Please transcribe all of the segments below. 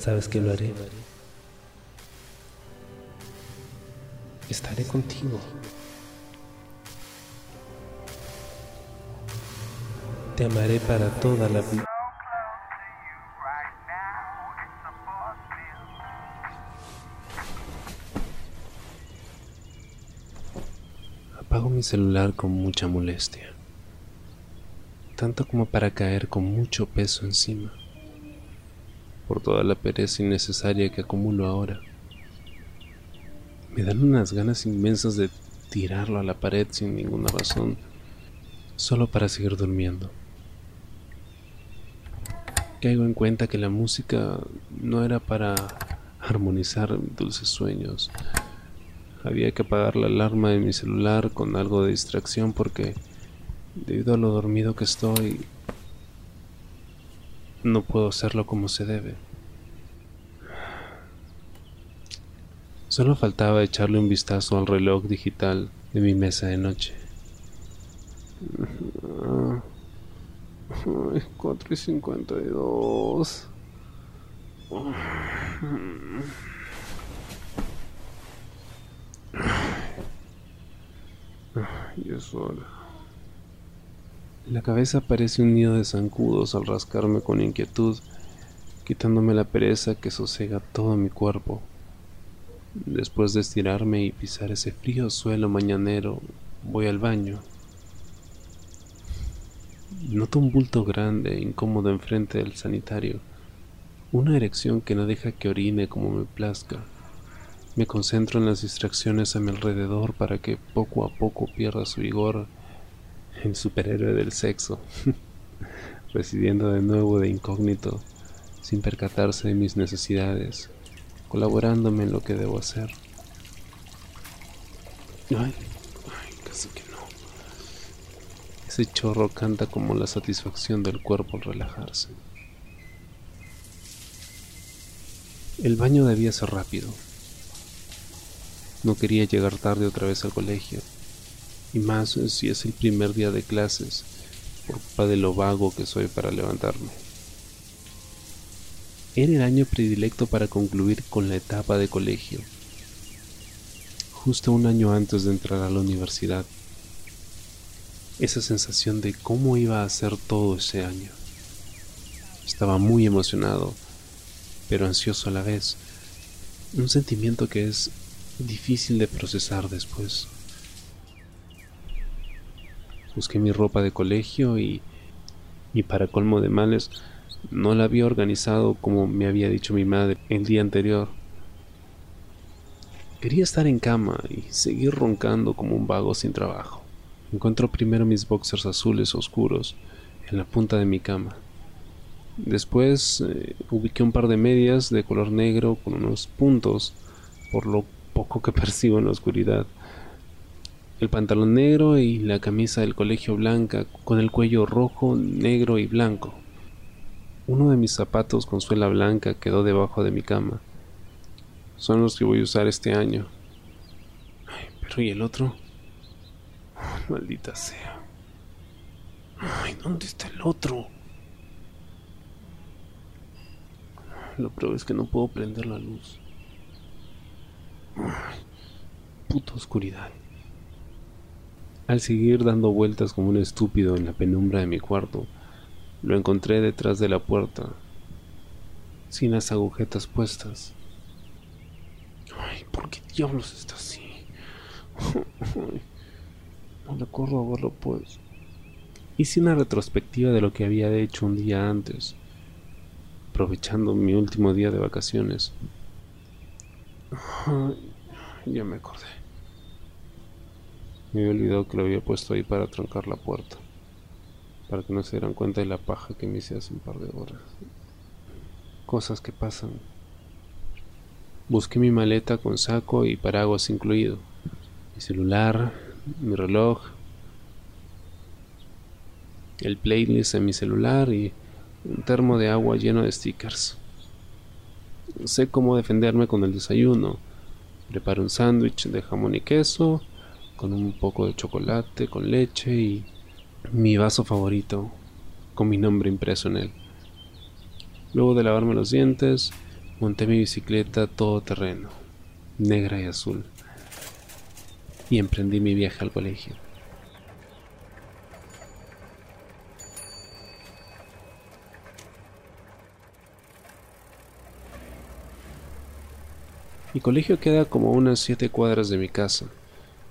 sabes que lo haré. Estaré contigo. Te amaré para toda la vida. Apago mi celular con mucha molestia, tanto como para caer con mucho peso encima, por toda la pereza innecesaria que acumulo ahora. Me dan unas ganas inmensas de tirarlo a la pared sin ninguna razón, solo para seguir durmiendo. Caigo en cuenta que la música no era para armonizar dulces sueños, había que apagar la alarma de mi celular con algo de distracción porque debido a lo dormido que estoy no puedo hacerlo como se debe. Solo faltaba echarle un vistazo al reloj digital de mi mesa de noche. Ay, 4 y 52. Y es hora. La cabeza parece un nido de zancudos al rascarme con inquietud, quitándome la pereza que sosega todo mi cuerpo. Después de estirarme y pisar ese frío suelo mañanero, voy al baño. Noto un bulto grande e incómodo enfrente del sanitario, una erección que no deja que orine como me plazca. Me concentro en las distracciones a mi alrededor para que poco a poco pierda su vigor el superhéroe del sexo, residiendo de nuevo de incógnito, sin percatarse de mis necesidades, colaborándome en lo que debo hacer. Ay, ay, casi que no. Ese chorro canta como la satisfacción del cuerpo al relajarse. El baño debía ser rápido no quería llegar tarde otra vez al colegio, y más si es el primer día de clases, por culpa de lo vago que soy para levantarme. Era el año predilecto para concluir con la etapa de colegio, justo un año antes de entrar a la universidad. Esa sensación de cómo iba a ser todo ese año. Estaba muy emocionado, pero ansioso a la vez. Un sentimiento que es difícil de procesar después. Busqué mi ropa de colegio y, y para colmo de males, no la había organizado como me había dicho mi madre el día anterior. Quería estar en cama y seguir roncando como un vago sin trabajo. Encontró primero mis boxers azules oscuros en la punta de mi cama. Después eh, ubiqué un par de medias de color negro con unos puntos, por lo poco que percibo en la oscuridad. El pantalón negro y la camisa del colegio blanca con el cuello rojo, negro y blanco. Uno de mis zapatos con suela blanca quedó debajo de mi cama. Son los que voy a usar este año. Ay, pero ¿y el otro? maldita sea. Ay, ¿dónde está el otro? Lo peor es que no puedo prender la luz. Puta oscuridad. Al seguir dando vueltas como un estúpido en la penumbra de mi cuarto, lo encontré detrás de la puerta, sin las agujetas puestas. Ay, ¿por qué diablos está así? no a verlo pues. Hice una retrospectiva de lo que había hecho un día antes, aprovechando mi último día de vacaciones ya me acordé. Me había olvidado que lo había puesto ahí para trancar la puerta. Para que no se dieran cuenta de la paja que me hice hace un par de horas. Cosas que pasan. Busqué mi maleta con saco y paraguas incluido. Mi celular, mi reloj, el playlist en mi celular y un termo de agua lleno de stickers. Sé cómo defenderme con el desayuno. Preparo un sándwich de jamón y queso, con un poco de chocolate, con leche y mi vaso favorito, con mi nombre impreso en él. Luego de lavarme los dientes, monté mi bicicleta todo terreno, negra y azul, y emprendí mi viaje al colegio. Mi colegio queda como unas siete cuadras de mi casa.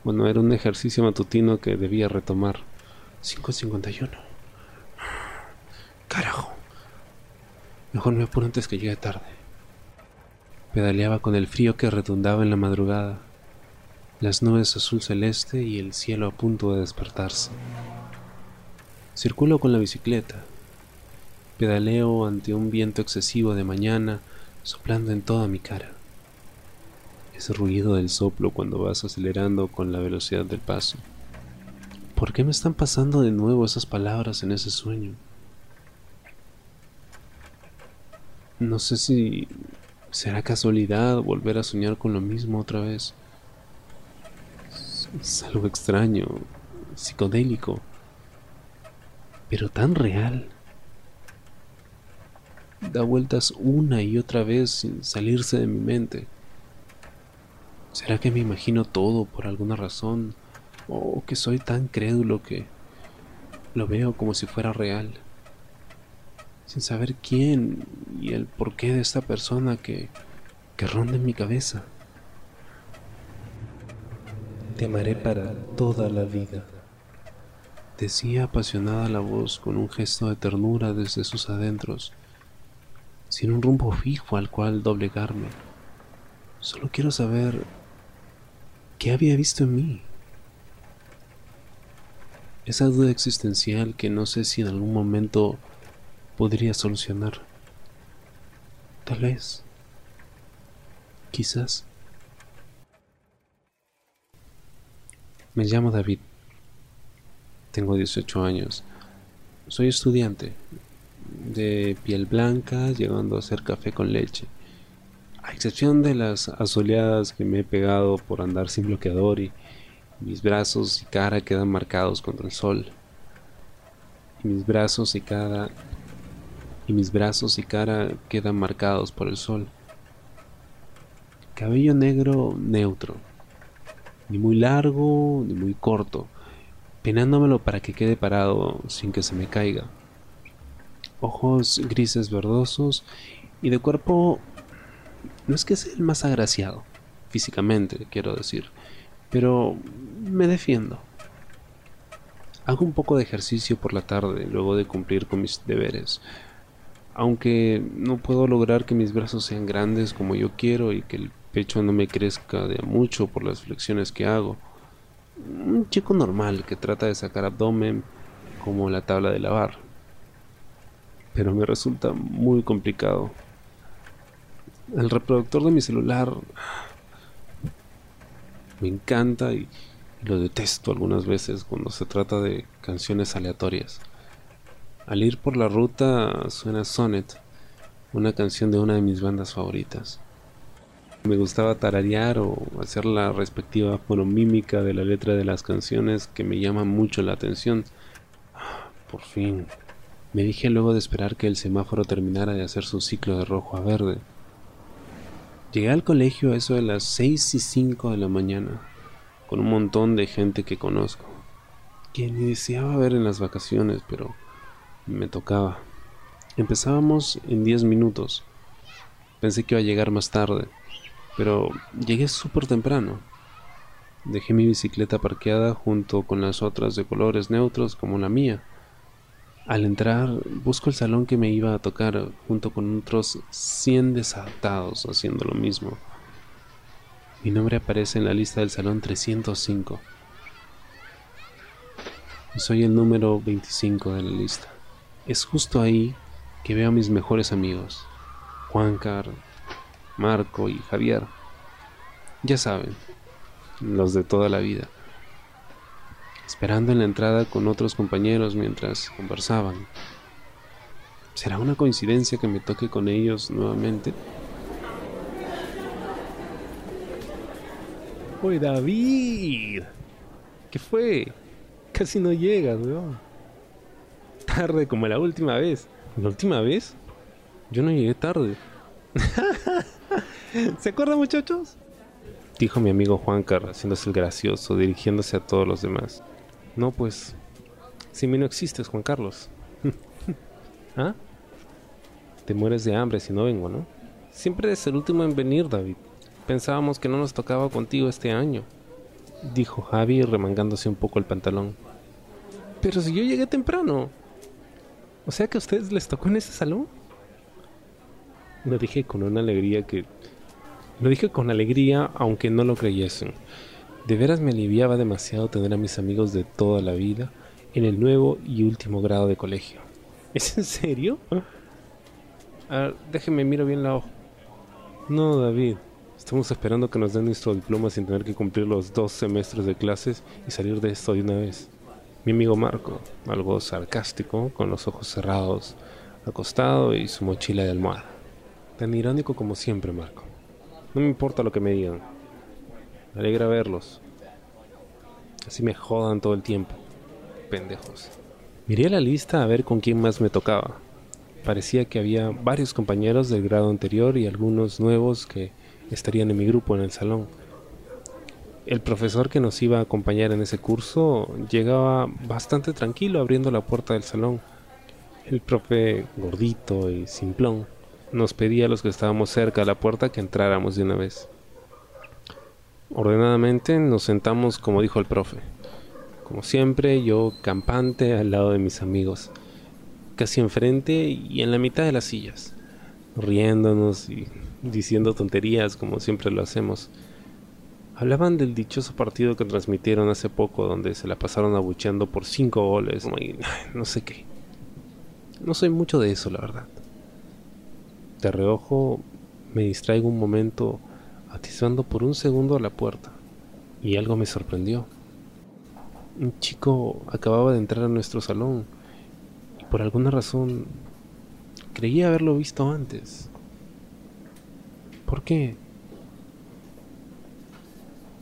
Bueno, era un ejercicio matutino que debía retomar. 5.51. Carajo. Mejor me apuro antes que llegue tarde. Pedaleaba con el frío que redundaba en la madrugada, las nubes azul celeste y el cielo a punto de despertarse. Circulo con la bicicleta. Pedaleo ante un viento excesivo de mañana soplando en toda mi cara ese ruido del soplo cuando vas acelerando con la velocidad del paso. ¿Por qué me están pasando de nuevo esas palabras en ese sueño? No sé si será casualidad volver a soñar con lo mismo otra vez. Es algo extraño, psicodélico, pero tan real. Da vueltas una y otra vez sin salirse de mi mente. ¿Será que me imagino todo por alguna razón? ¿O que soy tan crédulo que lo veo como si fuera real? Sin saber quién y el porqué de esta persona que, que ronda en mi cabeza. Te amaré para toda la vida. Decía apasionada la voz con un gesto de ternura desde sus adentros, sin un rumbo fijo al cual doblegarme. Solo quiero saber ¿Qué había visto en mí? Esa duda existencial que no sé si en algún momento podría solucionar. Tal vez. Quizás. Me llamo David. Tengo 18 años. Soy estudiante. De piel blanca, llegando a hacer café con leche. A excepción de las asoleadas que me he pegado por andar sin bloqueador y mis brazos y cara quedan marcados contra el sol. Y mis brazos y cara y mis brazos y cara quedan marcados por el sol. Cabello negro neutro, ni muy largo ni muy corto, peinándomelo para que quede parado sin que se me caiga. Ojos grises verdosos y de cuerpo no es que sea el más agraciado, físicamente quiero decir, pero me defiendo. Hago un poco de ejercicio por la tarde luego de cumplir con mis deberes. Aunque no puedo lograr que mis brazos sean grandes como yo quiero y que el pecho no me crezca de mucho por las flexiones que hago. Un chico normal que trata de sacar abdomen como la tabla de lavar. Pero me resulta muy complicado el reproductor de mi celular me encanta y, lo detesto algunas veces cuando se trata de canciones aleatorias. Al ir por la ruta suena Sonnet, una canción de una de mis bandas favoritas. Me gustaba tararear o hacer la respectiva fonomímica de la letra de las canciones que me llama mucho la atención. Por fin. Me dije luego de esperar que el semáforo terminara de hacer su ciclo de rojo a verde. Llegué al colegio a eso de las 6 y 5 de la mañana, con un montón de gente que conozco, que ni deseaba ver en las vacaciones, pero me tocaba. Empezábamos en 10 minutos. Pensé que iba a llegar más tarde, pero llegué súper temprano. Dejé mi bicicleta parqueada junto con las otras de colores neutros como la mía al entrar, busco el salón que me iba a tocar junto con otros 100 desadaptados haciendo lo mismo. Mi nombre aparece en la lista del salón 305. Y soy el número 25 de la lista. Es justo ahí que veo a mis mejores amigos, Juancar, Marco y Javier. Ya saben, los de toda la vida esperando en la entrada con otros compañeros mientras conversaban. ¿Será una coincidencia que me toque con ellos nuevamente? ¡Oye, David! ¿Qué fue? Casi no llegas, weón. Tarde como la última vez. ¿La última vez? Yo no llegué tarde. ¿Se acuerdan muchachos? Dijo mi amigo Juancar, haciéndose el gracioso, dirigiéndose a todos los demás. No, pues, si mí no existes, Juan Carlos. ¿Ah? Te mueres de hambre si no vengo, ¿no? Siempre eres el último en venir, David. Pensábamos que no nos tocaba contigo este año, dijo Javi remangándose un poco el pantalón. Pero si yo llegué temprano. O sea que a ustedes les tocó en ese salón. Lo dije con una alegría que... Lo dije con alegría aunque no lo creyesen. De veras me aliviaba demasiado tener a mis amigos de toda la vida en el nuevo y último grado de colegio. ¿Es en serio? A ver, déjeme miro bien la hoja. No, David. Estamos esperando que nos den nuestro diploma sin tener que cumplir los dos semestres de clases y salir de esto de una vez. Mi amigo Marco, algo sarcástico, con los ojos cerrados, acostado y su mochila de almohada. Tan irónico como siempre, Marco. No me importa lo que me digan. Me alegra verlos. Así me jodan todo el tiempo. Pendejos. Miré la lista a ver con quién más me tocaba. Parecía que había varios compañeros del grado anterior y algunos nuevos que estarían en mi grupo en el salón. El profesor que nos iba a acompañar en ese curso llegaba bastante tranquilo abriendo la puerta del salón. El profe, gordito y simplón, nos pedía a los que estábamos cerca de la puerta que entráramos de una vez. Ordenadamente nos sentamos como dijo el profe. Como siempre, yo campante al lado de mis amigos, casi enfrente y en la mitad de las sillas, riéndonos y diciendo tonterías como siempre lo hacemos. Hablaban del dichoso partido que transmitieron hace poco, donde se la pasaron abucheando por cinco goles, no sé qué. No soy mucho de eso, la verdad. De reojo me distraigo un momento atisbando por un segundo a la puerta, y algo me sorprendió. Un chico acababa de entrar a nuestro salón, y por alguna razón creía haberlo visto antes. ¿Por qué?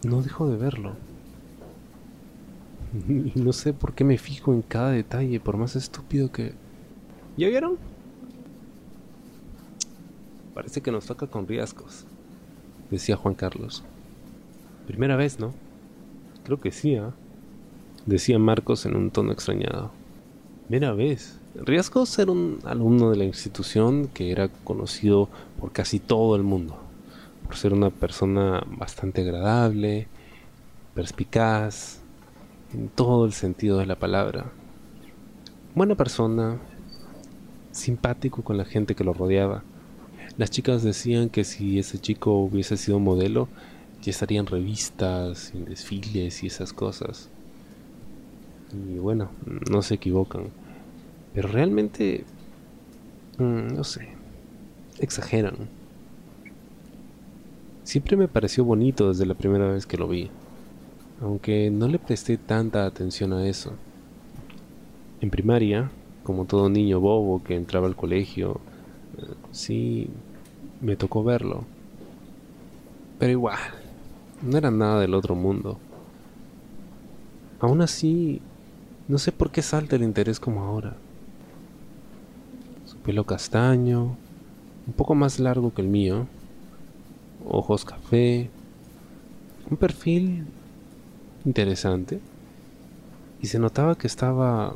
No dejo de verlo. Y no sé por qué me fijo en cada detalle, por más estúpido que... ¿Ya vieron? Parece que nos toca con riesgos, decía Juan Carlos. Primera vez, ¿no? Creo que sí, ¿ah? Decía Marcos en un tono extrañado. Primera vez. Riesgos era un alumno de la institución que era conocido por casi todo el mundo por ser una persona bastante agradable, perspicaz, en todo el sentido de la palabra. Buena persona, simpático con la gente que lo rodeaba. Las chicas decían que si ese chico hubiese sido modelo, ya estarían revistas, en desfiles y esas cosas. Y bueno, no se equivocan. Pero realmente, mm, no sé, exageran. Siempre me pareció bonito desde la primera vez que lo vi, aunque no le presté tanta atención a eso. En primaria, como todo niño bobo que entraba al colegio, eh, sí, me tocó verlo. Pero igual, no era nada del otro mundo. Aún así, no sé por qué salta el interés como ahora. Su pelo castaño, un poco más largo que el mío, ojos café, un perfil interesante y se notaba que estaba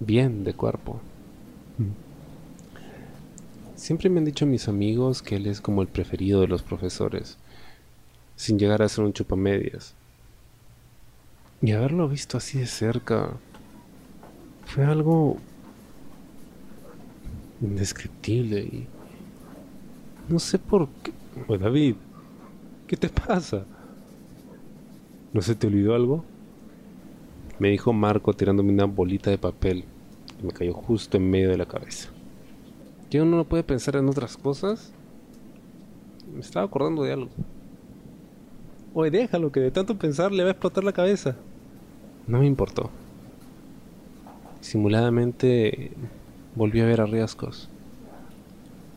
bien de cuerpo. Siempre me han dicho mis amigos que él es como el preferido de los profesores, sin llegar a ser un chupamedias. Y haberlo visto así de cerca fue algo indescriptible y no sé por qué pues David, ¿qué te pasa? ¿No se te olvidó algo? Me dijo Marco tirándome una bolita de papel que me cayó justo en medio de la cabeza. ¿Que uno no puede pensar en otras cosas? Me estaba acordando de algo. Oye, déjalo, que de tanto pensar le va a explotar la cabeza. No me importó. Simuladamente volví a ver a Riascos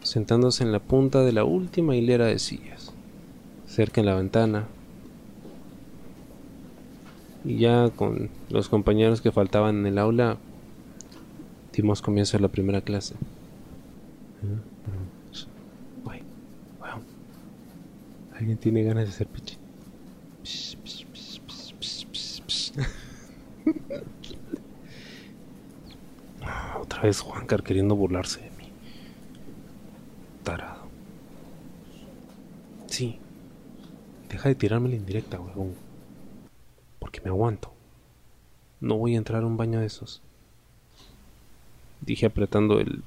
sentándose en la punta de la última hilera de sillas, cerca en la ventana. Y ya con los compañeros que faltaban en el aula, dimos comienzo a la primera clase. Alguien tiene ganas de hacer pichi. Otra vez Juancar queriendo burlarse de mí. Tarado. Sí. Deja de tirarme la indirecta, huevón. Porque me aguanto. No voy a entrar a un baño de esos. Dije apretando el...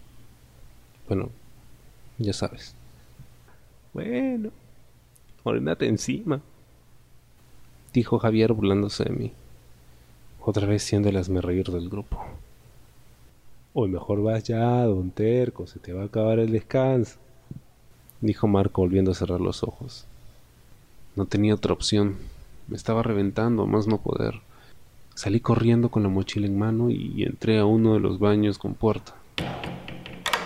Bueno, ya sabes. Bueno, orinate encima. Dijo Javier burlándose de mí. Otra vez siendo el reír del grupo. Hoy mejor vas ya, don Terco, se te va a acabar el descanso. Dijo Marco volviendo a cerrar los ojos. No tenía otra opción. Me estaba reventando, más no poder. Salí corriendo con la mochila en mano y entré a uno de los baños con puerta.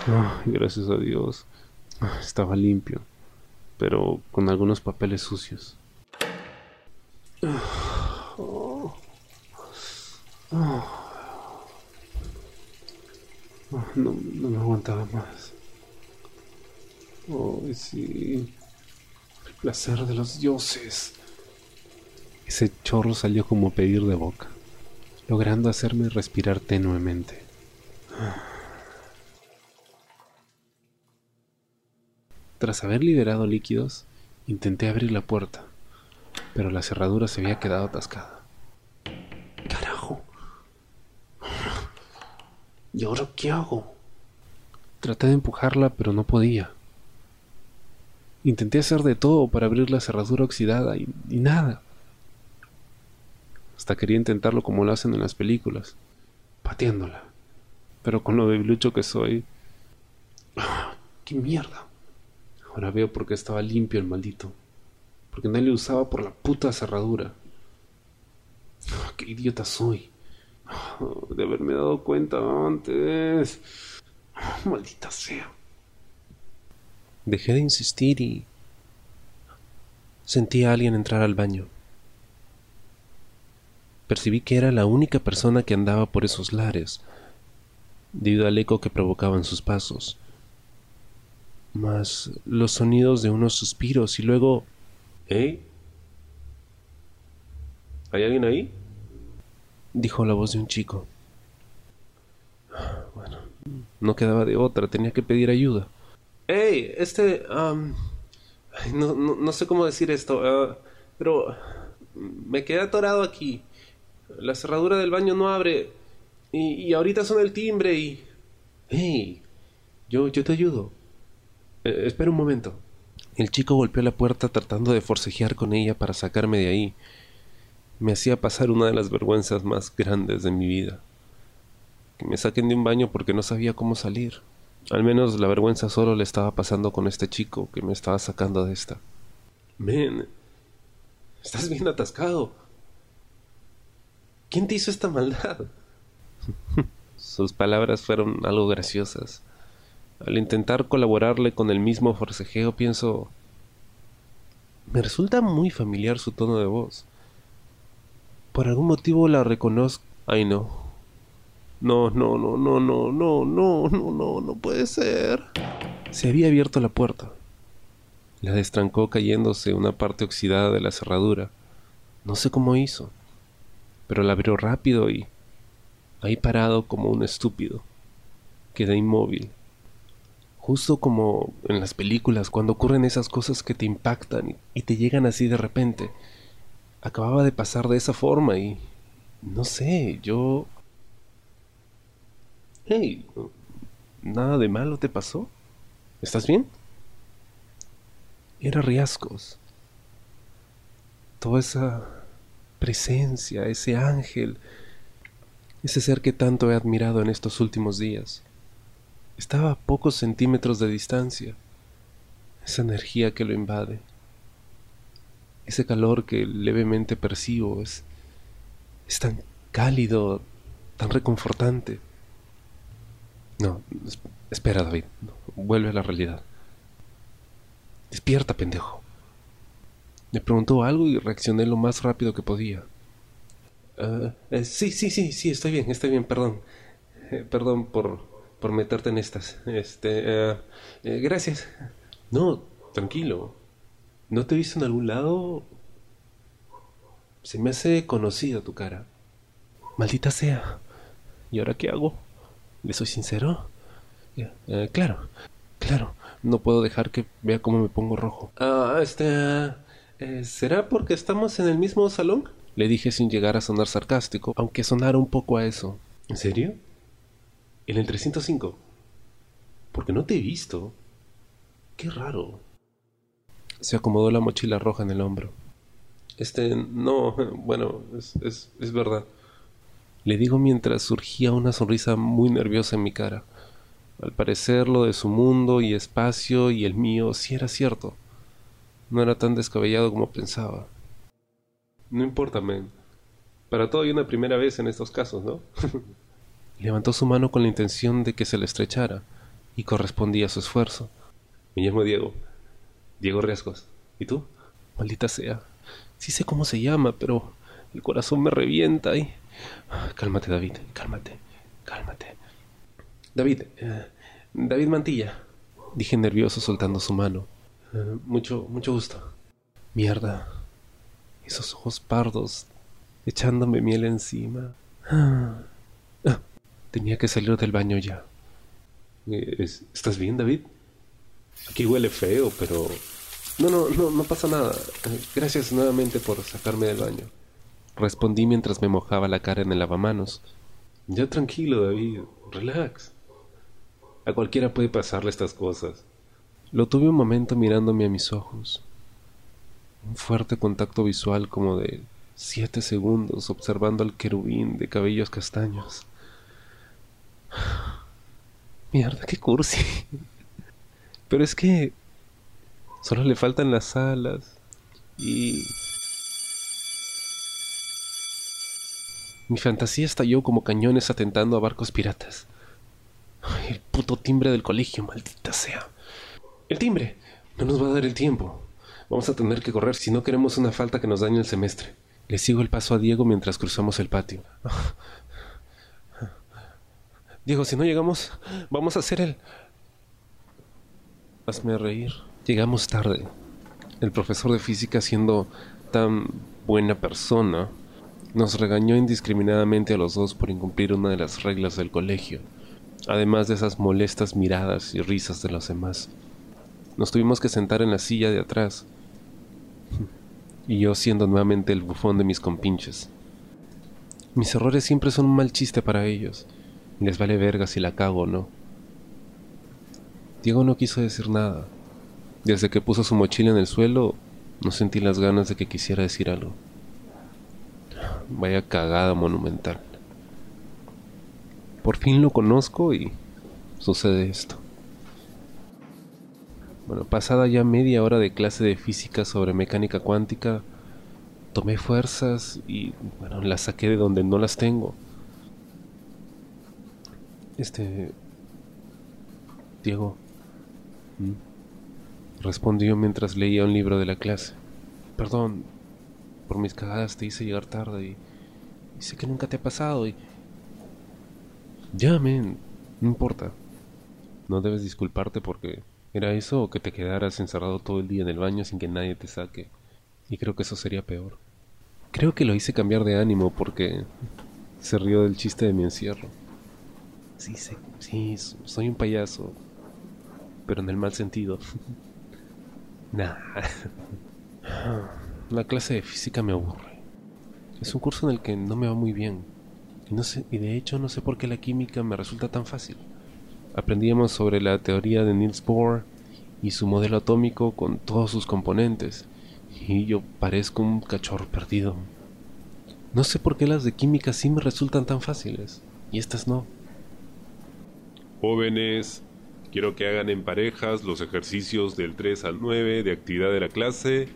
gracias a Dios. Estaba limpio, pero con algunos papeles sucios. No, no me aguantaba más. Oh, sí. El placer de los dioses. Ese chorro salió como pedir de boca, logrando hacerme respirar tenuemente. Tras haber liberado líquidos, intenté abrir la puerta, pero la cerradura se había quedado atascada. ¡Carajo! ¿Y ahora qué hago? Traté de empujarla, pero no podía. Intenté hacer de todo para abrir la cerradura oxidada y, nada. Hasta quería intentarlo como lo hacen en las películas, pateándola. Pero con lo debilucho que soy... ¡Ah! ¡Qué mierda! Ahora veo por qué estaba limpio el maldito. Porque no le usaba por la puta cerradura. Ah, ¡Qué idiota soy! Ah, de haberme dado cuenta antes. Ah, maldita sea. Dejé de insistir y... Sentí a alguien entrar al baño. Percibí que era la única persona que andaba por esos lares, debido al eco que provocaban sus pasos más los sonidos de unos suspiros y luego... ¿Eh? ¿Hay alguien ahí? dijo la voz de un chico. Bueno, no quedaba de otra, tenía que pedir ayuda. ¡Hey! Este... no, sé cómo decir esto, ah, pero me quedé atorado aquí. La cerradura del baño no abre y, y ahorita suena el timbre y... ¡Hey! Yo, yo te ayudo. Eh, espera un momento. El chico golpeó la puerta tratando de forcejear con ella para sacarme de ahí. Me hacía pasar una de las vergüenzas más grandes de mi vida. Que me saquen de un baño porque no sabía cómo salir. Al menos la vergüenza solo le estaba pasando con este chico que me estaba sacando de esta. Men, estás bien atascado. ¿Quién te hizo esta maldad? Sus palabras fueron algo graciosas. Al intentar colaborarle con el mismo forcejeo pienso... Me resulta muy familiar su tono de voz. Por algún motivo la reconozco... Ay no. No, no, no, no, no, no, no, no, no, no puede ser. Se había abierto la puerta. La destrancó cayéndose una parte oxidada de la cerradura. No sé cómo hizo, pero la abrió rápido y... Ahí parado como un estúpido. Quedé inmóvil, Justo como en las películas, cuando ocurren esas cosas que te impactan y te llegan así de repente. Acababa de pasar de esa forma y... No sé, yo... Hey, ¿nada de malo te pasó? ¿Estás bien? Era Riascos. Toda esa presencia, ese ángel, ese ser que tanto he admirado en estos últimos días. Estaba a pocos centímetros de distancia. Esa energía que lo invade. Ese calor que levemente percibo es, es tan cálido, tan reconfortante. No, espera David, vuelve a la realidad. Despierta, pendejo. Me preguntó algo y reaccioné lo más rápido que podía. Ah, eh, sí, sí, sí, sí, estoy bien, estoy bien, perdón. Eh, perdón por, por meterte en estas. Este, eh, eh, gracias. No, tranquilo. ¿No te he visto en algún lado? Se me hace conocida tu cara. Maldita sea. ¿Y ahora qué hago? ¿Le soy sincero? Eh, claro, claro. No puedo dejar que vea cómo me pongo rojo. Ah, este... ¿Será porque estamos en el mismo salón? Le dije sin llegar a sonar sarcástico, aunque sonara un poco a eso. ¿En serio? ¿En el 305? Porque no te he visto. Qué raro. Se acomodó la mochila roja en el hombro. Este, no, bueno, es, es, es verdad. Le digo mientras surgía una sonrisa muy nerviosa en mi cara. Al parecer lo de su mundo y espacio y el mío sí era cierto. No era tan descabellado como pensaba. No importa, men. Para todo hay una primera vez en estos casos, ¿no? Levantó su mano con la intención de que se le estrechara, y correspondía a su esfuerzo. Me llamo Diego. Diego Riesgos. ¿Y tú? Maldita sea. Sí sé cómo se llama, pero el corazón me revienta y... Cálmate, David. Cálmate. Cálmate. David. Eh, David Mantilla. Dije nervioso soltando su mano. Eh, mucho, mucho gusto. Mierda. Esos ojos pardos echándome miel encima. Ah. Tenía que salir del baño ya. Eh, ¿Estás bien, David? Aquí huele feo, pero... No, no, no, no pasa nada. Gracias nuevamente por sacarme del baño. Respondí mientras me mojaba la cara en el lavamanos. Ya tranquilo, David. Relax. A cualquiera puede pasarle estas cosas. Lo tuve un momento mirándome a mis ojos. Un fuerte contacto visual como de siete segundos observando al querubín de cabellos castaños. Mierda, qué cursi. Pero es que solo le faltan las alas y... Mi fantasía estalló como cañones atentando a barcos piratas. el puto timbre del colegio, maldita sea. El timbre. No nos va a dar el tiempo. Vamos a tener que correr si no queremos una falta que nos dañe el semestre. Le sigo el paso a Diego mientras cruzamos el patio. Diego, si no llegamos, vamos a hacer el... Hazme reír. Llegamos tarde. El profesor de física, siendo tan buena persona, nos regañó indiscriminadamente a los dos por incumplir una de las reglas del colegio, además de esas molestas miradas y risas de los demás. Nos tuvimos que sentar en la silla de atrás, y yo siendo nuevamente el bufón de mis compinches. Mis errores siempre son un mal chiste para ellos, les vale verga si la cago o no. Diego no quiso decir nada. Desde que puso su mochila en el suelo, no sentí las ganas de que quisiera decir algo. Vaya cagada monumental. Por fin lo conozco y sucede esto. Bueno, pasada ya media hora de clase de física sobre mecánica cuántica, tomé fuerzas y bueno, las saqué de donde no las tengo. Este... Diego. Respondió mientras leía un libro de la clase. Perdón, por mis cagadas te hice llegar tarde y, y sé que nunca te ha pasado y... Ya, men, no importa. No debes disculparte porque ¿Era eso o que te quedaras encerrado todo el día en el baño sin que nadie te saque? Y creo que eso sería peor. Creo que lo hice cambiar de ánimo porque se rió del chiste de mi encierro. Sí, sí, sí, soy un payaso, pero en el mal sentido. nah. La clase de física me aburre. Es un curso en el que no me va muy bien. Y, no sé, y de hecho no sé por qué la química me resulta tan fácil aprendíamos sobre la teoría de Niels Bohr y su modelo atómico con todos sus componentes, y yo parezco un cachorro perdido. No sé por qué las de química sí me resultan tan fáciles, y estas no. Jóvenes, quiero que hagan en parejas los ejercicios del 3 al 9 de actividad de la clase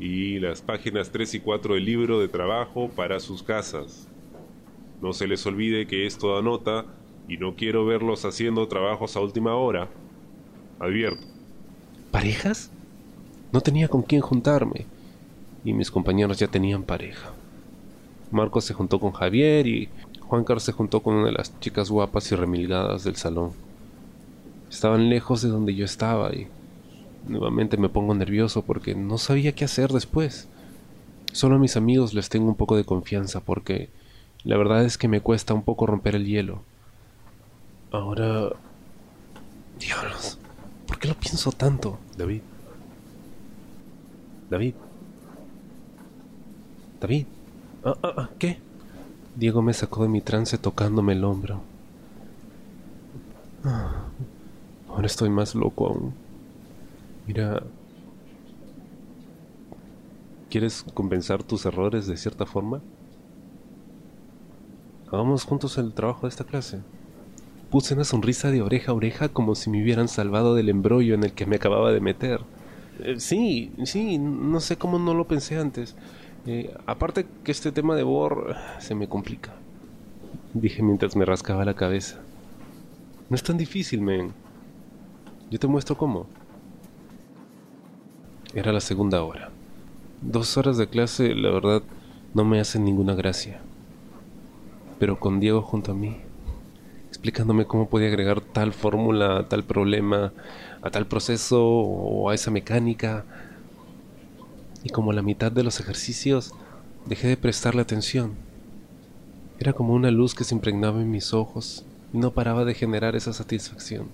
y las páginas 3 y 4 del libro de trabajo para sus casas. No se les olvide que esto anota y no quiero verlos haciendo trabajos a última hora. Advierto. ¿Parejas? No tenía con quién juntarme, y mis compañeros ya tenían pareja. Marcos se juntó con Javier y Juan Carlos se juntó con una de las chicas guapas y remilgadas del salón. Estaban lejos de donde yo estaba y Nuevamente me pongo nervioso porque no sabía qué hacer después. Solo a mis amigos les tengo un poco de confianza porque la verdad es que me cuesta un poco romper el hielo. Ahora... Diablos, ¿por qué lo pienso tanto? David. David. David. Ah, ah, ah, ¿qué? Diego me sacó de mi trance tocándome el hombro. Ah, ahora estoy más loco aún. Mira, ¿quieres compensar tus errores de cierta forma? Hagamos juntos el trabajo de esta clase. Puse una sonrisa de oreja a oreja como si me hubieran salvado del embrollo en el que me acababa de meter. Eh, sí, sí, no sé cómo no lo pensé antes. Eh, aparte que este tema de Bor se me complica. Dije mientras me rascaba la cabeza. No es tan difícil, men. Yo te muestro cómo. Era la segunda hora. Dos horas de clase, la verdad, no me hacen ninguna gracia. Pero con Diego junto a mí, explicándome cómo podía agregar tal fórmula a tal problema, a tal proceso o a esa mecánica, y como la mitad de los ejercicios dejé de prestarle atención. Era como una luz que se impregnaba en mis ojos y no paraba de generar esa satisfacción.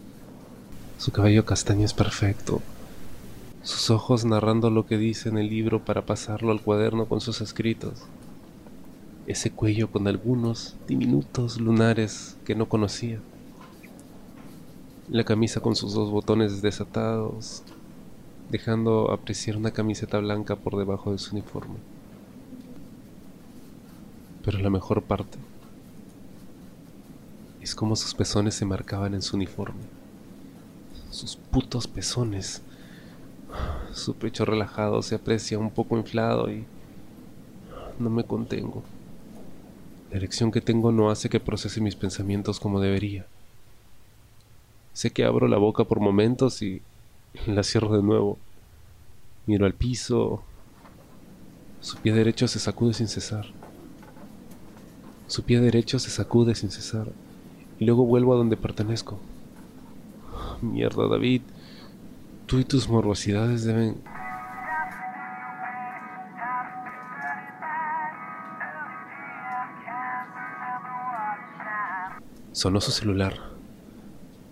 Su cabello castaño es perfecto, sus ojos narrando lo que dice en el libro para pasarlo al cuaderno con sus escritos. Ese cuello con algunos diminutos lunares que no conocía. La camisa con sus dos botones desatados, dejando apreciar una camiseta blanca por debajo de su uniforme. Pero la mejor parte es como sus pezones se marcaban en su uniforme. Sus putos pezones su pecho relajado se aprecia un poco inflado y no me contengo. La erección que tengo no hace que procese mis pensamientos como debería. Sé que abro la boca por momentos y la cierro de nuevo. Miro al piso. Su pie derecho se sacude sin cesar. Su pie derecho se sacude sin cesar. Y luego vuelvo a donde pertenezco. Mierda, David. Tú y tus morbosidades deben... Sonó su celular.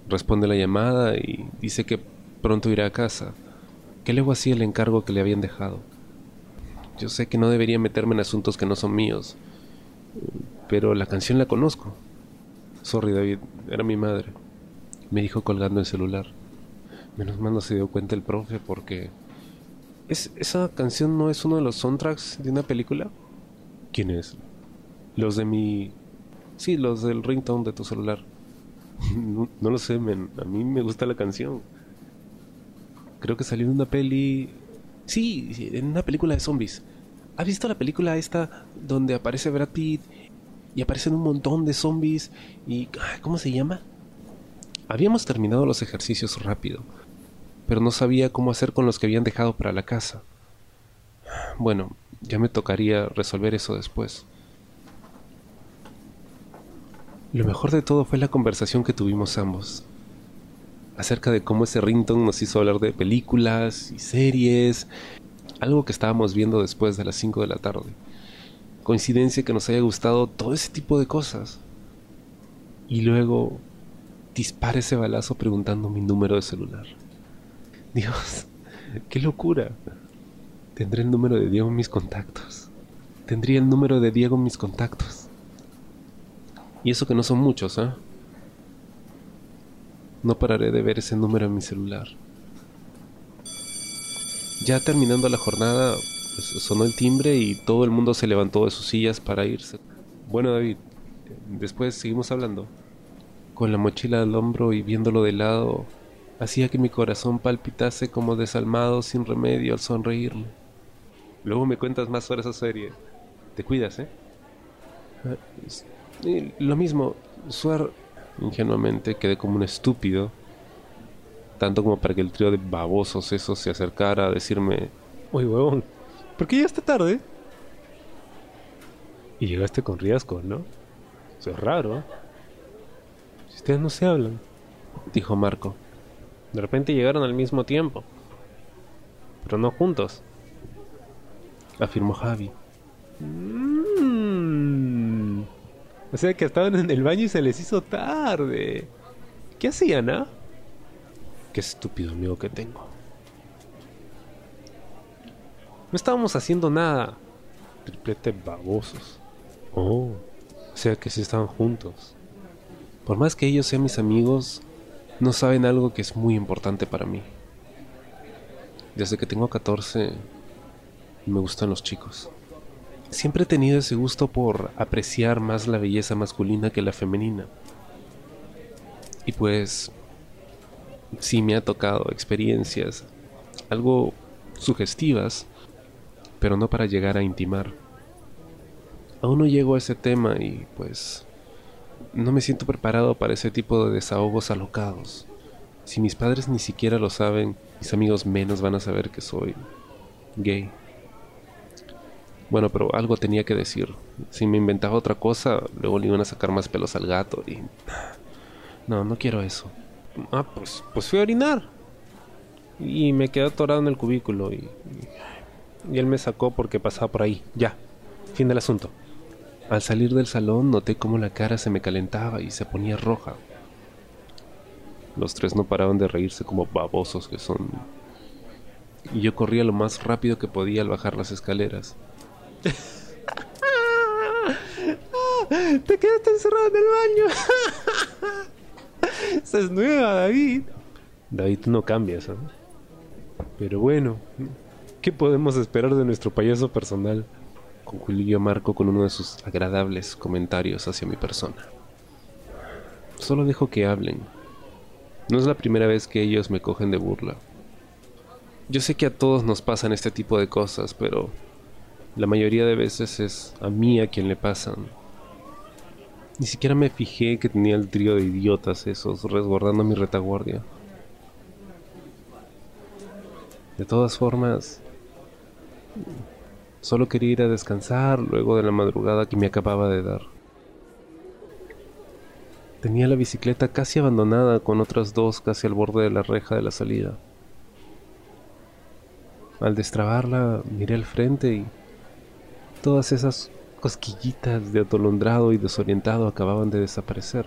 Responde la llamada y dice que pronto irá a casa, que luego hacía el encargo que le habían dejado. Yo sé que no debería meterme en asuntos que no son míos, pero la canción la conozco. Sorry David, era mi madre. Me dijo colgando el celular. Menos mal no se dio cuenta el profe porque... ¿Es, ¿Esa canción no es uno de los soundtracks de una película? ¿Quién es? Los de mi... Sí, los del ringtone de tu celular. no, lo sé, men. A mí me gusta la canción. Creo que salió en una peli... Sí, en una película de zombies. ¿Has visto la película esta donde aparece Brad Pitt y aparecen un montón de zombies y... ¿Cómo se llama? Habíamos terminado los ejercicios rápido pero no sabía cómo hacer con los que habían dejado para la casa. Bueno, ya me tocaría resolver eso después. Lo mejor de todo fue la conversación que tuvimos ambos, acerca de cómo ese rington nos hizo hablar de películas y series, algo que estábamos viendo después de las 5 de la tarde. Coincidencia que nos haya gustado todo ese tipo de cosas. Y luego dispara ese balazo preguntando mi número de celular. Dios, qué locura. Tendré el número de Diego en mis contactos. Tendría el número de Diego en mis contactos. Y eso que no son muchos, ¿eh? No pararé de ver ese número en mi celular. Ya terminando la jornada, pues, sonó el timbre y todo el mundo se levantó de sus sillas para irse. Bueno, David, después seguimos hablando. Con la mochila al hombro y viéndolo de lado, hacía que mi corazón palpitase como desalmado sin remedio al sonreírme. Luego me cuentas más sobre esa serie. Te cuidas, ¿eh? eh lo mismo, Suar ingenuamente quedé como un estúpido, tanto como para que el trío de babosos esos se acercara a decirme, Oye, huevón, ¿por qué llegaste tarde? Y llegaste con riesgo, ¿no? Eso es raro. Si ustedes no se hablan, dijo Marco. De repente llegaron al mismo tiempo. pero no juntos. Afirmó Javi. O sea que estaban en el baño y se les hizo tarde. ¿Qué hacían, ah? Qué estúpido amigo que tengo. No estábamos haciendo nada. Triplete babosos. Oh, o sea que sí estaban juntos. Por más que ellos sean mis amigos, no saben algo que es muy importante para mí. Desde que tengo 14, me gustan los chicos. Siempre he tenido ese gusto por apreciar más la belleza masculina que la femenina. Y pues, sí me ha tocado experiencias algo sugestivas, pero no para llegar a intimar. Aún no llego a ese tema y pues no me siento preparado para ese tipo de desahogos alocados. Si mis padres ni siquiera lo saben, mis amigos menos van a saber que soy gay. Bueno, pero algo tenía que decir. Si me inventaba otra cosa, luego le iban a sacar más pelos al gato y... No, no quiero eso. Ah, pues, pues fui a orinar. Y me quedé atorado en el cubículo y, y él me sacó porque pasaba por ahí. Ya, fin del asunto. Al salir del salón noté cómo la cara se me calentaba y se ponía roja. Los tres no paraban de reírse como babosos que son. Y yo corría lo más rápido que podía al bajar las escaleras. Te quedaste encerrado en el baño. Esa es nueva, David. David, tú no cambias, ¿eh? Pero bueno, ¿qué podemos esperar de nuestro payaso personal? Concluyó Marco con uno de sus agradables comentarios hacia mi persona. Solo dejo que hablen. No es la primera vez que ellos me cogen de burla. Yo sé que a todos nos pasan este tipo de cosas, pero la mayoría de veces es a mí a quien le pasan. Ni siquiera me fijé que tenía el trío de idiotas esos resguardando mi retaguardia. De todas formas, solo quería ir a descansar luego de la madrugada que me acababa de dar. Tenía la bicicleta casi abandonada con otras dos casi al borde de la reja de la salida. Al destrabarla miré al frente y todas esas cosquillitas de atolondrado y desorientado acababan de desaparecer.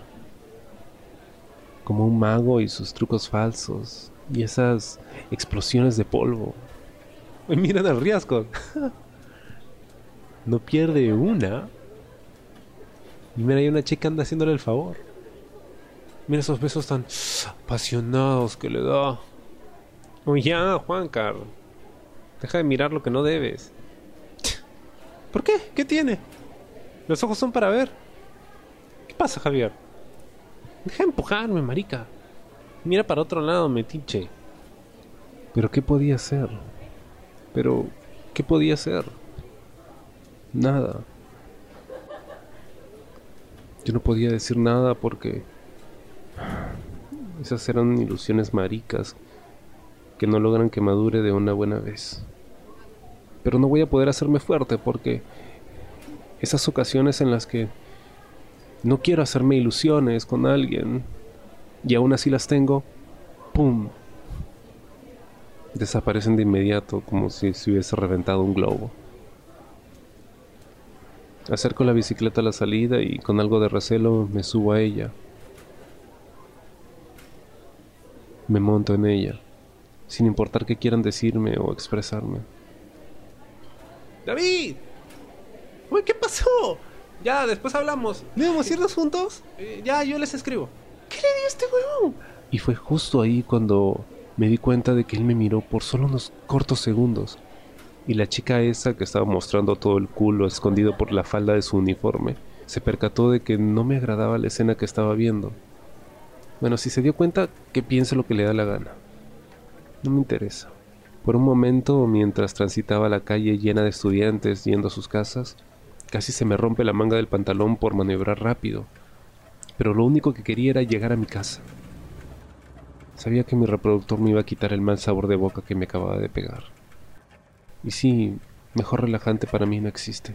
Como un mago y sus trucos falsos y esas explosiones de polvo. Miren al riesgo. no pierde una. Y mira, hay una chica anda haciéndole el favor. Mira esos besos tan apasionados que le da. Oh, ya, Juan Carlos. Deja de mirar lo que no debes. ¿Por qué? ¿Qué tiene? Los ojos son para ver. ¿Qué pasa, Javier? Deja de empujarme, marica. Mira para otro lado, metiche. Pero ¿qué podía hacer? Pero, ¿qué podía hacer? Nada. Yo no podía decir nada porque esas eran ilusiones maricas que no logran que madure de una buena vez. Pero no voy a poder hacerme fuerte porque esas ocasiones en las que no quiero hacerme ilusiones con alguien y aún así las tengo, ¡pum! Desaparecen de inmediato como si se hubiese reventado un globo. Acerco la bicicleta a la salida y con algo de recelo me subo a ella. Me monto en ella, sin importar qué quieran decirme o expresarme. ¡David! Uy, ¿qué pasó? Ya, después hablamos. ¿Debemos irnos juntos? Eh, ya, yo les escribo. ¿Qué le dio este huevón? Y fue justo ahí cuando me di cuenta de que él me miró por solo unos cortos segundos. Y la chica esa que estaba mostrando todo el culo escondido por la falda de su uniforme, se percató de que no me agradaba la escena que estaba viendo. Bueno, si se dio cuenta, que piense lo que le da la gana. No me interesa. Por un momento, mientras transitaba la calle llena de estudiantes yendo a sus casas, casi se me rompe la manga del pantalón por maniobrar rápido. Pero lo único que quería era llegar a mi casa. Sabía que mi reproductor me iba a quitar el mal sabor de boca que me acababa de pegar. Y sí, mejor relajante para mí no existe.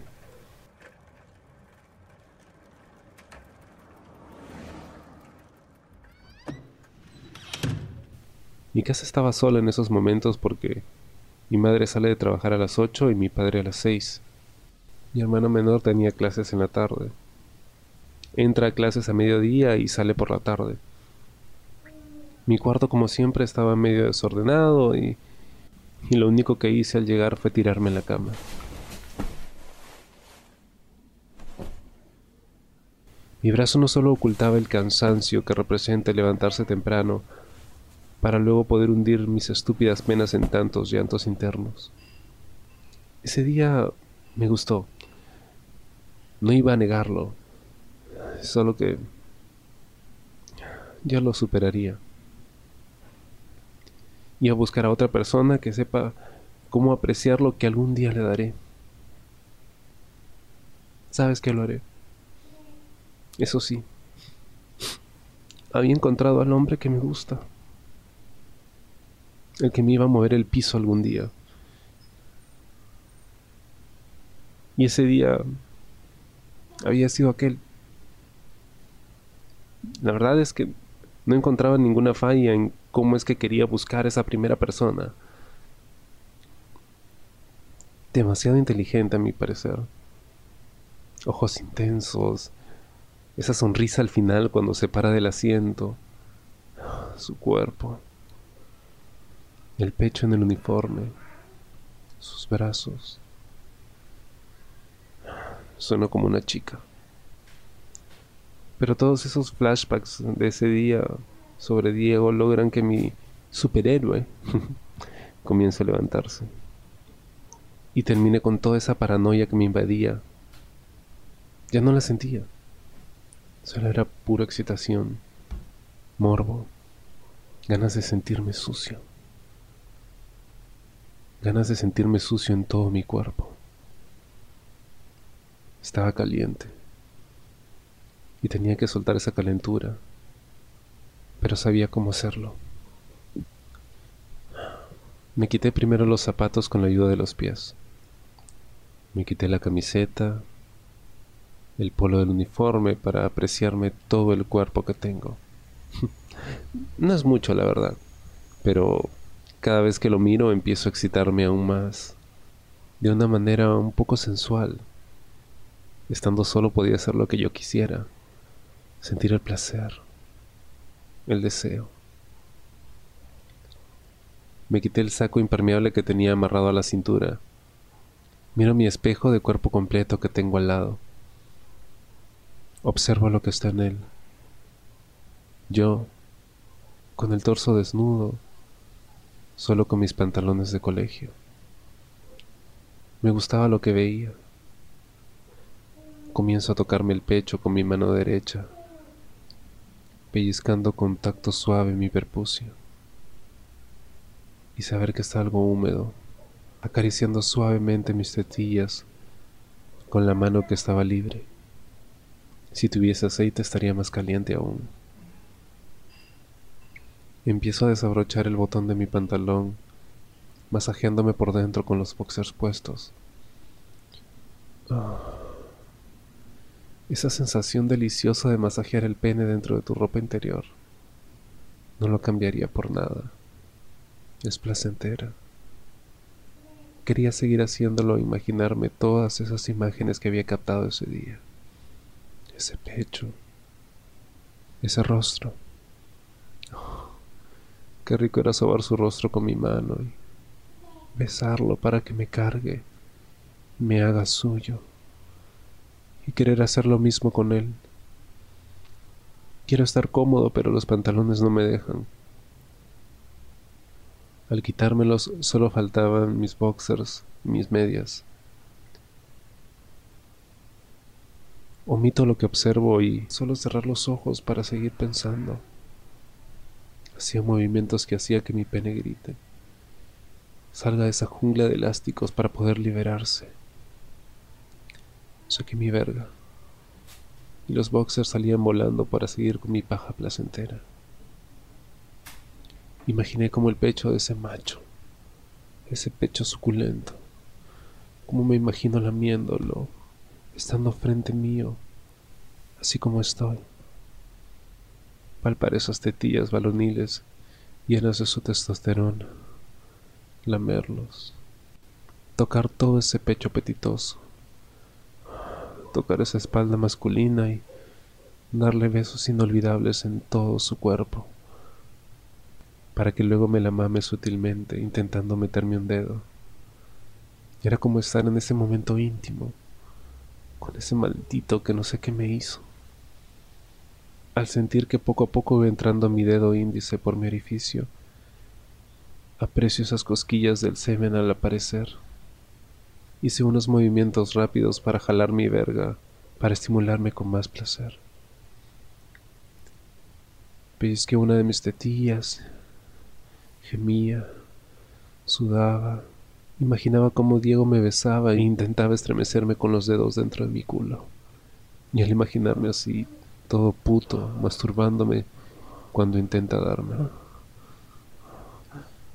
Mi casa estaba sola en esos momentos porque Mi madre sale de trabajar a las 8 y mi padre a las 6. Mi hermano menor tenía clases en la tarde. Entra a clases a mediodía y sale por la tarde. Mi cuarto, como siempre, estaba medio desordenado y, y lo único que hice al llegar fue tirarme en la cama. Mi brazo no solo ocultaba el cansancio que representa levantarse temprano para luego poder hundir mis estúpidas penas en tantos llantos internos. Ese día me gustó. No iba a negarlo, solo que ya lo superaría. Y a buscar a otra persona que sepa cómo apreciar lo que algún día le daré. ¿Sabes qué lo haré? Eso sí, había encontrado al hombre que me gusta, el que me iba a mover el piso algún día. Y ese día había sido aquel. La verdad es que no encontraba ninguna falla en cómo es que quería buscar a esa primera persona. Demasiado inteligente a mi parecer. Ojos intensos, esa sonrisa al final cuando se para del asiento, su cuerpo, el pecho en el uniforme, sus brazos. Suena como una chica. Pero todos esos flashbacks de ese día sobre Diego logran que mi superhéroe comience a levantarse. Y termine con toda esa paranoia que me invadía. Ya no la sentía. Solo era pura excitación, morbo, ganas de sentirme sucio. Ganas de sentirme sucio en todo mi cuerpo. Estaba caliente y tenía que soltar esa calentura, pero sabía cómo hacerlo. Me quité primero los zapatos con la ayuda de los pies. Me quité la camiseta, el polo del uniforme para apreciarme todo el cuerpo que tengo. no es mucho, la verdad, pero cada vez que lo miro empiezo a excitarme aún más, de una manera un poco sensual. Estando solo podía hacer lo que yo quisiera, sentir el placer, el deseo. Me quité el saco impermeable que tenía amarrado a la cintura. Miro mi espejo de cuerpo completo que tengo al lado. Observo lo que está en él. Yo, con el torso desnudo, solo con mis pantalones de colegio. Me gustaba lo que veía. Comienzo a tocarme el pecho con mi mano derecha, pellizcando con tacto suave mi perpucio. Y saber que está algo húmedo, acariciando suavemente mis tetillas con la mano que estaba libre. Si tuviese aceite estaría más caliente aún. Empiezo a desabrochar el botón de mi pantalón, masajeándome por dentro con los boxers puestos. Ah. esa sensación deliciosa de masajear el pene dentro de tu ropa interior. No lo cambiaría por nada. Es placentera. Quería seguir haciéndolo e imaginarme todas esas imágenes que había captado ese día ese pecho, ese rostro. Qué rico era sobar su rostro con mi mano y besarlo para que me cargue, me haga suyo y querer hacer lo mismo con él. Quiero estar cómodo, pero los pantalones no me dejan. Al quitármelos solo faltaban mis boxers y mis medias. Omito lo que observo y solo cerrar los ojos para seguir pensando. Hacía movimientos que hacía que mi pene grite. Salga de esa jungla de elásticos para poder liberarse. Saqué mi verga. Y los boxers salían volando para seguir con mi paja placentera. Imaginé como el pecho de ese macho, ese pecho suculento, como me imagino lamiéndolo, estando frente mío, así como estoy. Palpar esas tetillas baloniles llenas de su testosterona, lamerlos, tocar todo ese pecho apetitoso, tocar esa espalda masculina y darle besos inolvidables en todo su cuerpo, para que luego me la mame sutilmente intentando meterme un dedo. Era como estar en ese momento íntimo, con ese maldito que no sé qué me hizo. Al sentir que poco a poco iba entrando mi dedo índice por mi orificio, aprecio esas cosquillas del semen al aparecer. Hice unos movimientos rápidos para jalar mi verga, para estimularme con más placer. que una de mis tetillas, gemía, sudaba, Imaginaba cómo Diego me besaba e intentaba estremecerme con los dedos dentro de mi culo. Y al imaginarme así, todo puto, masturbándome cuando intenta darme.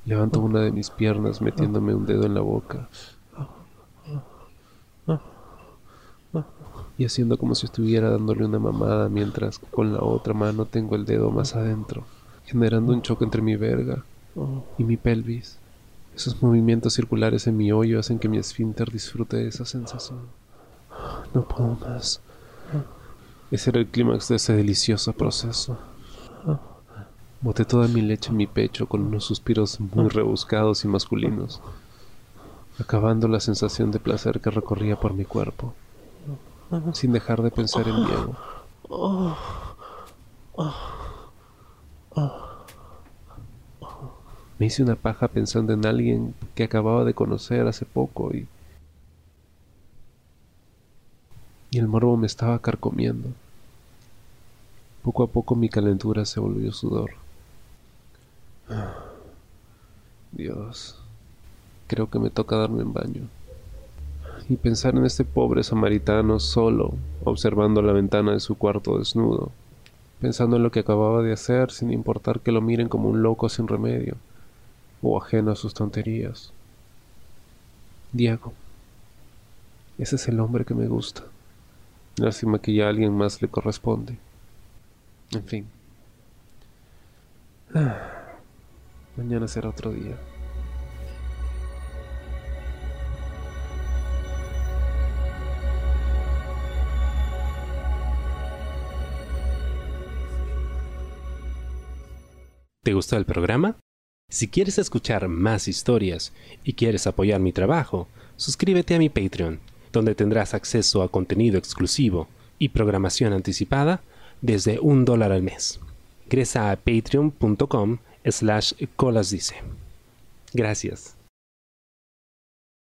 Levanto una de mis piernas metiéndome un dedo en la boca. Y haciendo como si estuviera dándole una mamada mientras con la otra mano tengo el dedo más adentro, generando un choque entre mi verga y mi pelvis. Esos movimientos circulares en mi hoyo hacen que mi esfínter disfrute de esa sensación. No puedo más. Ese era el clímax de ese delicioso proceso. Boté toda mi leche en mi pecho con unos suspiros muy rebuscados y masculinos, acabando la sensación de placer que recorría por mi cuerpo, sin dejar de pensar en Diego. Me hice una paja pensando en alguien que acababa de conocer hace poco y... Y el morbo me estaba carcomiendo. Poco a poco mi calentura se volvió sudor. Dios, creo que me toca darme en baño. Y pensar en este pobre samaritano solo, observando la ventana de su cuarto desnudo, pensando en lo que acababa de hacer sin importar que lo miren como un loco sin remedio o ajeno a sus tonterías. Diego. Ese es el hombre que me gusta. Lástima que ya alguien más le corresponde. En fin. mañana será otro día. ¿Te gustó el programa? Si quieres escuchar más historias y quieres apoyar mi trabajo, suscríbete a mi Patreon, donde tendrás acceso a contenido exclusivo y programación anticipada desde un dólar al mes. Ingresa a patreon.com slash colasdice. Gracias.